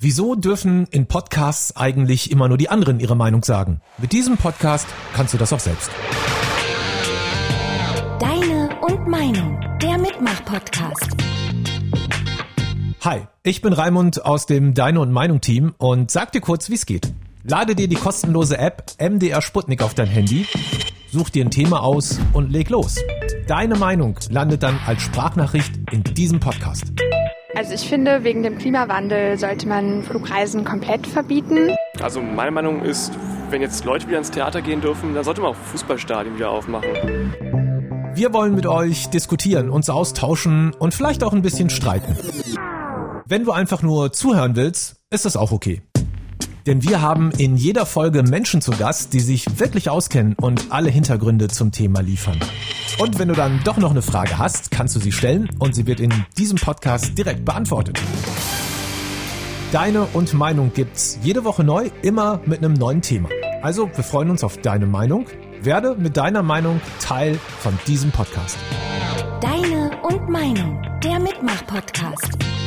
Wieso dürfen in Podcasts eigentlich immer nur die anderen ihre Meinung sagen? Mit diesem Podcast kannst du das auch selbst. Deine und Meinung, der Mitmach-Podcast. Hi, ich bin Raimund aus dem Deine und Meinung Team und sag dir kurz, wie es geht. Lade dir die kostenlose App MDR Sputnik auf dein Handy, such dir ein Thema aus und leg los. Deine Meinung landet dann als Sprachnachricht in diesem Podcast. Also ich finde, wegen dem Klimawandel sollte man Flugreisen komplett verbieten. Also meine Meinung ist, wenn jetzt Leute wieder ins Theater gehen dürfen, dann sollte man auch Fußballstadien wieder aufmachen. Wir wollen mit euch diskutieren, uns austauschen und vielleicht auch ein bisschen streiten. Wenn du einfach nur zuhören willst, ist das auch okay. Denn wir haben in jeder Folge Menschen zu Gast, die sich wirklich auskennen und alle Hintergründe zum Thema liefern. Und wenn du dann doch noch eine Frage hast, kannst du sie stellen und sie wird in diesem Podcast direkt beantwortet. Deine und Meinung gibt's jede Woche neu, immer mit einem neuen Thema. Also, wir freuen uns auf deine Meinung. Werde mit deiner Meinung Teil von diesem Podcast. Deine und Meinung, der Mitmach-Podcast.